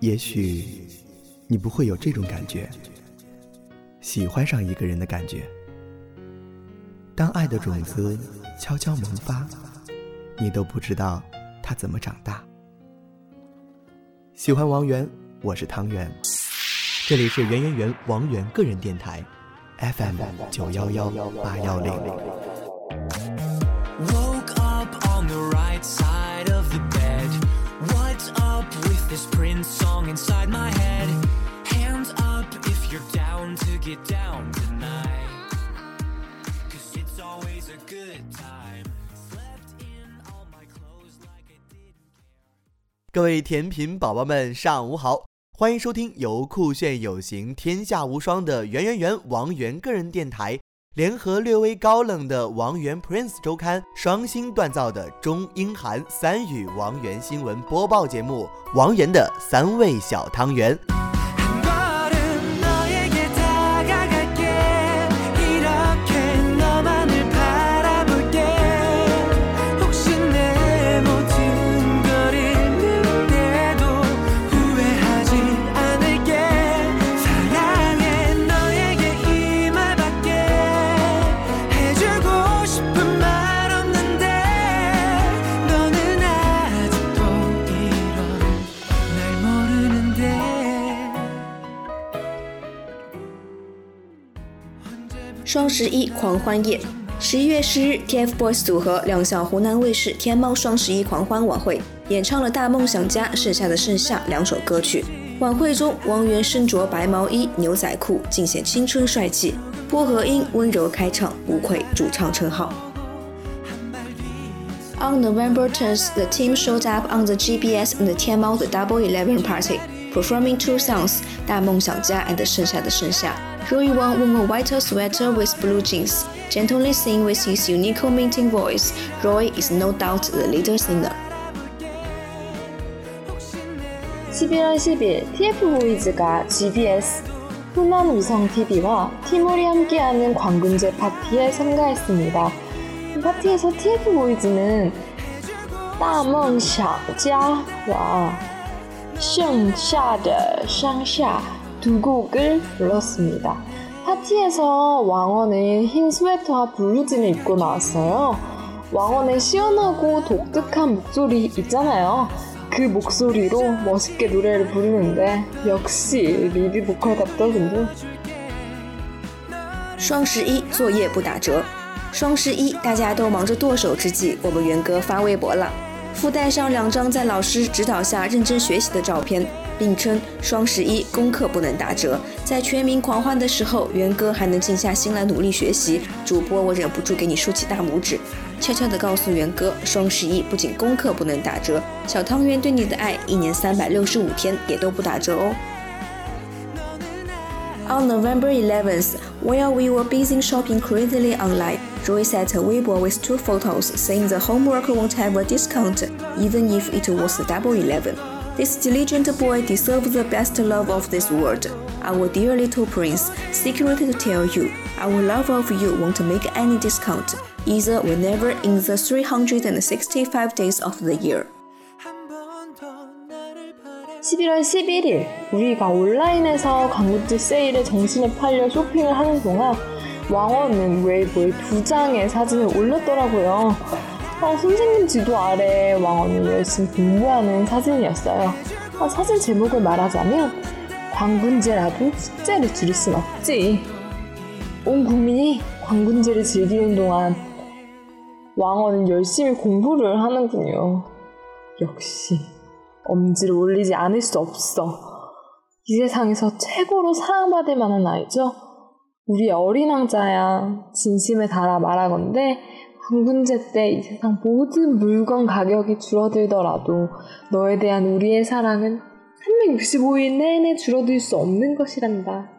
也许你不会有这种感觉，喜欢上一个人的感觉。当爱的种子悄悄萌发，你都不知道它怎么长大。喜欢王源，我是汤圆，这里是圆圆圆王源个人电台，FM 九幺幺八幺零。Up with this prince song inside my head，hands up if you're down to get down tonight. 各位甜品宝宝们，上午好！欢迎收听由酷炫有型、天下无双的圆圆圆王源个人电台，联合略微高冷的王源 Prince 周刊，双星锻造的中英韩三语王源新闻播报节目《王源的三味小汤圆》。双十一狂欢夜，十一月十日，TFBOYS 组合亮相湖南卫视天猫双十一狂欢晚会，演唱了《大梦想家》《盛夏的盛夏》两首歌曲。晚会中，王源身着白毛衣、牛仔裤，尽显青春帅气；薄荷音温柔开唱，无愧主唱称号。On November 10th, the team showed up on the GBS and the Tianmao the Double Eleven party, performing two songs,《大梦想家》and《盛夏的盛夏》。Roy Wang wore a white sweater with blue jeans. Gently sing with his unique minting voice, Roy is no doubt the leader singer. 11월 10일 TF보이즈가 GBS 훈남 위성 TV와 티몰이 함께하는 광군제 파티에 참가했습니다. 파티에서 TF보이즈는 大梦想家와 盛夏的盛夏 두 곡을 불렀습니다. 파티에서 왕원은 흰 스웨터와 블루진을 입고 나왔어요. 왕원의 시원하고 독특한 목소리 있잖아요. 그 목소리로 멋있게 노래를 부르는데 역시 리드 보컬답더군요. 双十一作业不打折。双十一大家都忙着剁手之际，我们元哥发微博了，附带上两张在老师指导下认真学习的照片。 并称双十一功课不能打折，在全民狂欢的时候，元哥还能静下心来努力学习。主播，我忍不住给你竖起大拇指，悄悄地告诉元哥，双十一不仅功课不能打折，小汤圆对你的爱一年三百六十五天也都不打折哦。On November 11th, while we were busy shopping crazily online, Joy set a Weibo with two photos saying the homework won't have a discount, even if it was Double Eleven. This diligent boy deserves the best love of this world. Our dear little prince, secretly to tell you, our love of you won't make any discount, either whenever in the 365 days of the year. 11월 11일 우리가 온라인에서 광고지 세일에 정신을 팔려 쇼핑을 하는 동안 왕원은 웨이보에 두 장의 사진을 올렸더라고요. 어, 선생님 지도 아래 왕언이 열심히 공부하는 사진이었어요. 어, 사진 제목을 말하자면 광군제라도 숙제를 줄일 순 없지. 온 국민이 광군제를 즐기는 동안 왕언은 열심히 공부를 하는군요. 역시 엄지를 올리지 않을 수 없어. 이 세상에서 최고로 사랑받을 만한 아이죠. 우리 어린 왕자야. 진심을 달아 말하건대 방문제 때 이 세상 모든 물건 가격이 줄어들더라도 너에 대한 우리의 사랑은 365일 내내 줄어들 수 없는 것이란다.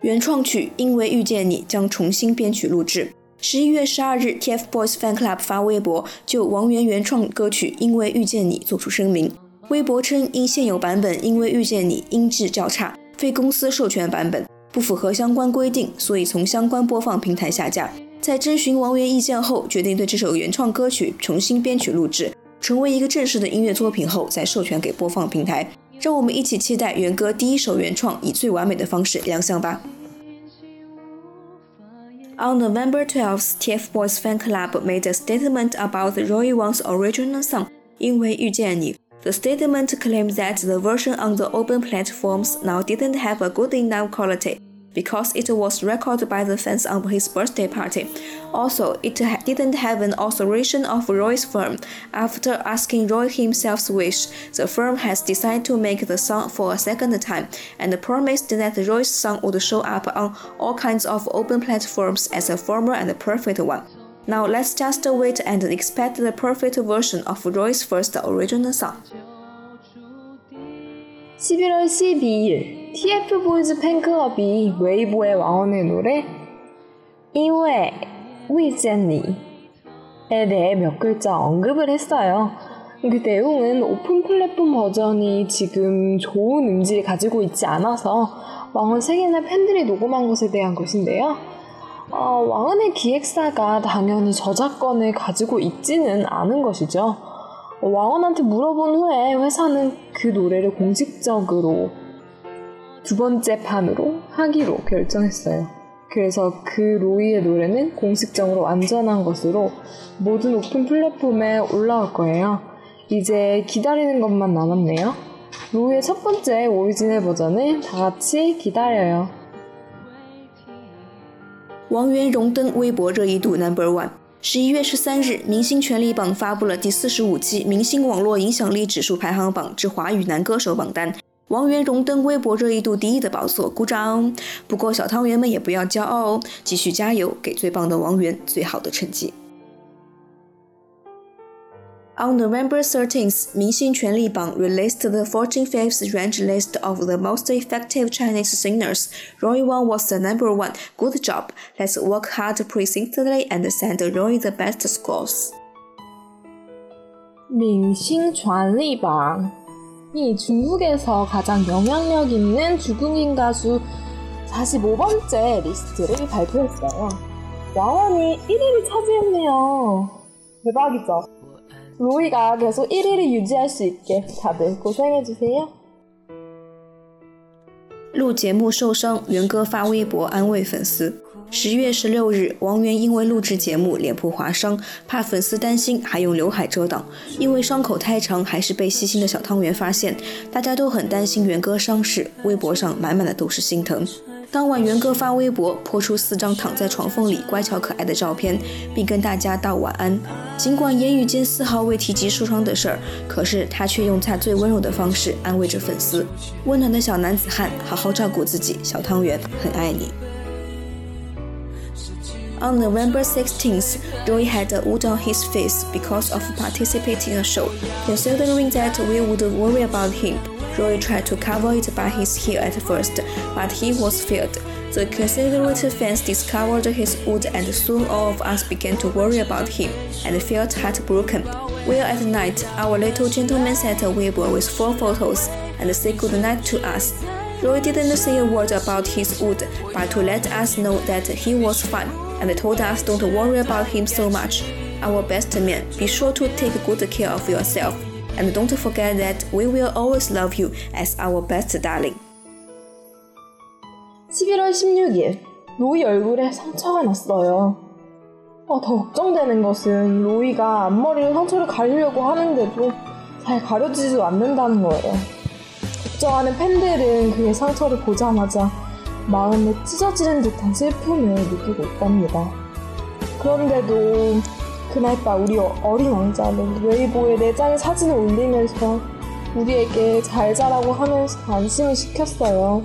原创曲《因为遇见你》将重新编曲录制。十一月十二日，TFBOYS Fan Club 发微博就王源原创歌曲《因为遇见你》作出声明。微博称，因现有版本《因为遇见你》音质较差，非公司授权版本不符合相关规定，所以从相关播放平台下架。 在征询王源意见后，决定对这首原创歌曲重新编曲录制，成为一个正式的音乐作品后再授权给播放平台。让我们一起期待元歌第一首原创以最完美的方式亮相吧。On November 12th, TFBOYS fan club made a statement about Roy Wang's original song, 因为遇见你. The statement claimed that the version on the open platforms now didn't have a good enough quality because it was recorded by the fans on his birthday party. Also, it ha didn't have an authorization of Roy's firm. After asking Roy himself's wish, the firm has decided to make the song for a second time and promised that Roy's song would show up on all kinds of open platforms as a formal and perfect one. Now let's just wait and expect the perfect version of Roy's first original song. 11월 12일 TF보이즈 팬클럽이 웨이보의 왕원의 노래 因为위젠니에 대해 몇 글자 언급을 했어요. 그 내용은 오픈 플랫폼 버전이 지금 좋은 음질을 가지고 있지 않아서 왕원 세계나 팬들이 녹음한 것에 대한 것인데요. 어, 왕은의 기획사가 당연히 저작권을 가지고 있지는 않은 것이죠. 왕원한테 물어본 후에 회사는 그 노래를 공식적으로 두 번째 판으로 하기로 결정했어요. 그래서 그 로이의 노래는 공식적으로 완전한 것으로 모든 오픈 플랫폼에 올라올 거예요. 이제 기다리는 것만 남았네요. 로이의 첫 번째 오리지널 버전을 다 같이 기다려요. 王源荣登微博热议度 Number One。十一月十三日，明星权力榜发布了第四十五期明星网络影响力指数排行榜之华语男歌手榜单， 王源荣登微博热议度第一的宝座，鼓掌！不过小汤圆们也不要骄傲哦，继续加油，给最棒的王源最好的成绩。On November 13th, 明星权力榜 released the 45th ranked list of the most effective Chinese singers. Roy Wang was the number one. Good job. Let's work hard persistently and send Roy the best scores. 明星权力榜 이 중국에서 가장 영향력 있는 중국인 가수 45번째 리스트를 발표했어요. 왕원이 1위를 차지했네요. 대박이죠? 로이가 계속 1위를 유지할 수 있게 다들 고생해주세요. 录节目受伤，元哥发微博安慰粉丝。 十月十六日，王源因为录制节目脸部划伤，怕粉丝担心，还用刘海遮挡。因为伤口太长，还是被细心的小汤圆发现。大家都很担心源哥伤势，微博上满满的都是心疼。当晚，源哥发微博，泼出四张躺在床缝里乖巧可爱的照片，并跟大家道晚安。尽管言语间丝毫未提及受伤的事儿，可是他却用他最温柔的方式安慰着粉丝。温暖的小男子汉，好好照顾自己，小汤圆很爱你。On November 16th, Roy had a wound on his face because of participating in a show. Considering that we would worry about him, Roy tried to cover it by his hair at first, but he was failed. The considerate fans discovered his wound and soon all of us began to worry about him and felt heartbroken. Well, at night, our little gentleman sent a Weibo with four photos and said good night to us. Roy didn't say a word about his wound, but to let us know that he was fine and told us don't worry about him so much. Our best man, be sure to take good care of yourself. And don't forget that we will always love you as our best darling. 11월 16일, 로이 얼굴에 상처가 났어요. 어, 더 걱정되는 것은 로이가 앞머리로 상처를 가리려고 하는데도 잘 가려지지도 않는다는 거예요. 걱정하는 팬들은 그의 상처를 보자마자 마음에 찢어지는 듯한 슬픔을 느끼고 있답니다. 그런데도 그날 밤 우리 어린 왕자는 웨이보에 내 장의 사진을 올리면서 우리에게 잘 자라고 하면서 안심을 시켰어요.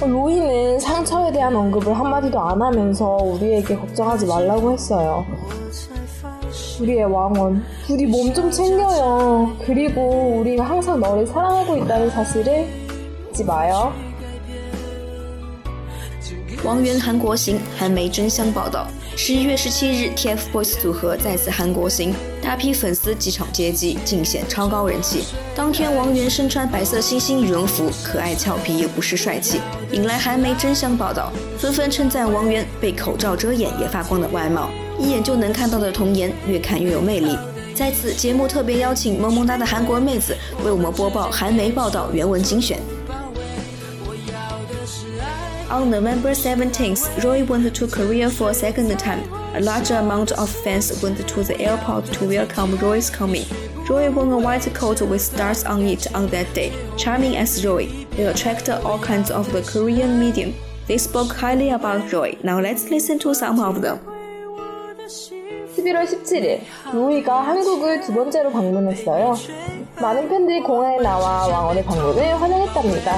로이는 상처에 대한 언급을 한마디도 안 하면서 우리에게 걱정하지 말라고 했어요. 우리의 왕원, 우리 몸 좀 챙겨요. 그리고 우리가 항상 너를 사랑하고 있다는 사실을 잊지 마요. 王源韩国行，韩媒争相报道。十一月十七日，TFBOYS 组合再次韩国行，大批粉丝机场接机，尽显超高人气。当天，王源身穿白色星星羽绒服，可爱俏皮又不失帅气，引来韩媒争相报道，纷纷称赞王源被口罩遮掩也发光的外貌，一眼就能看到的童颜，越看越有魅力。在此，节目特别邀请萌萌哒的韩国妹子为我们播报韩媒报道原文精选。On November 17th, Roy went to Korea for a second time. A large amount of fans went to the airport to welcome Roy's coming. Roy wore a white coat with stars on it on that day. Charming as Roy, it attracted all kinds of the Korean media. They spoke highly about Roy. Now let's listen to some of them. 11월 17일, 로이가 한국을 두 번째로 방문했어요. 많은 팬들이 공항에 나와 왕원의 방문을 환영했답니다.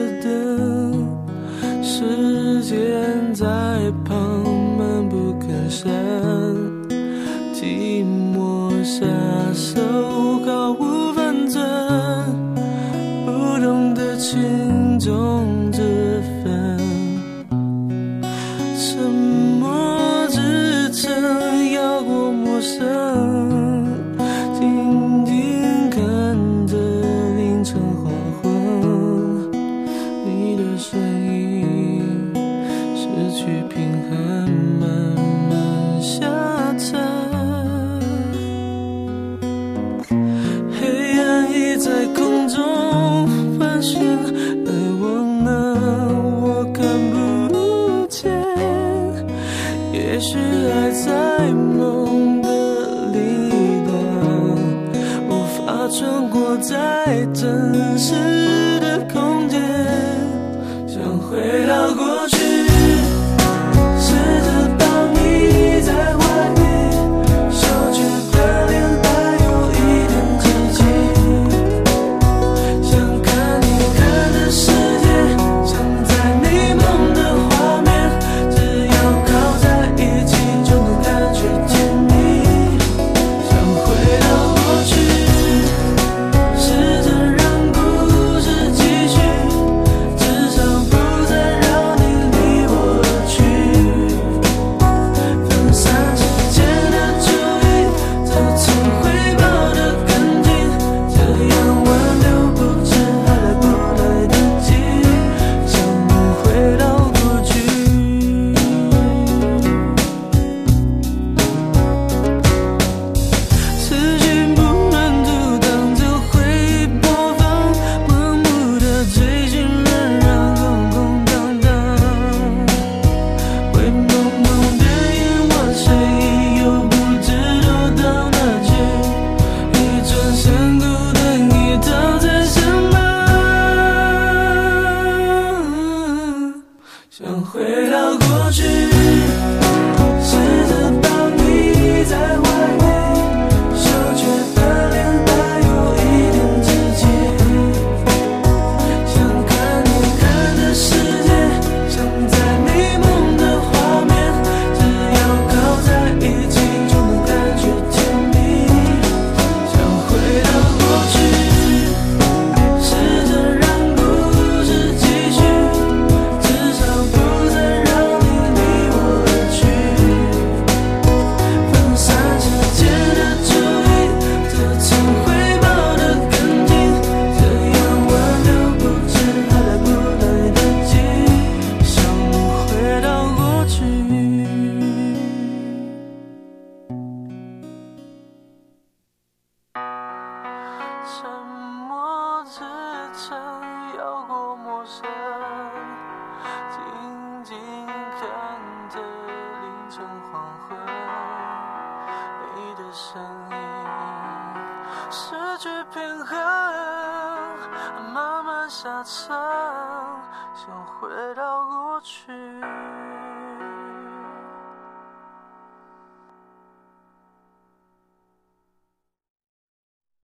穿过在真实的空间，想回到过去。想回到过去，closer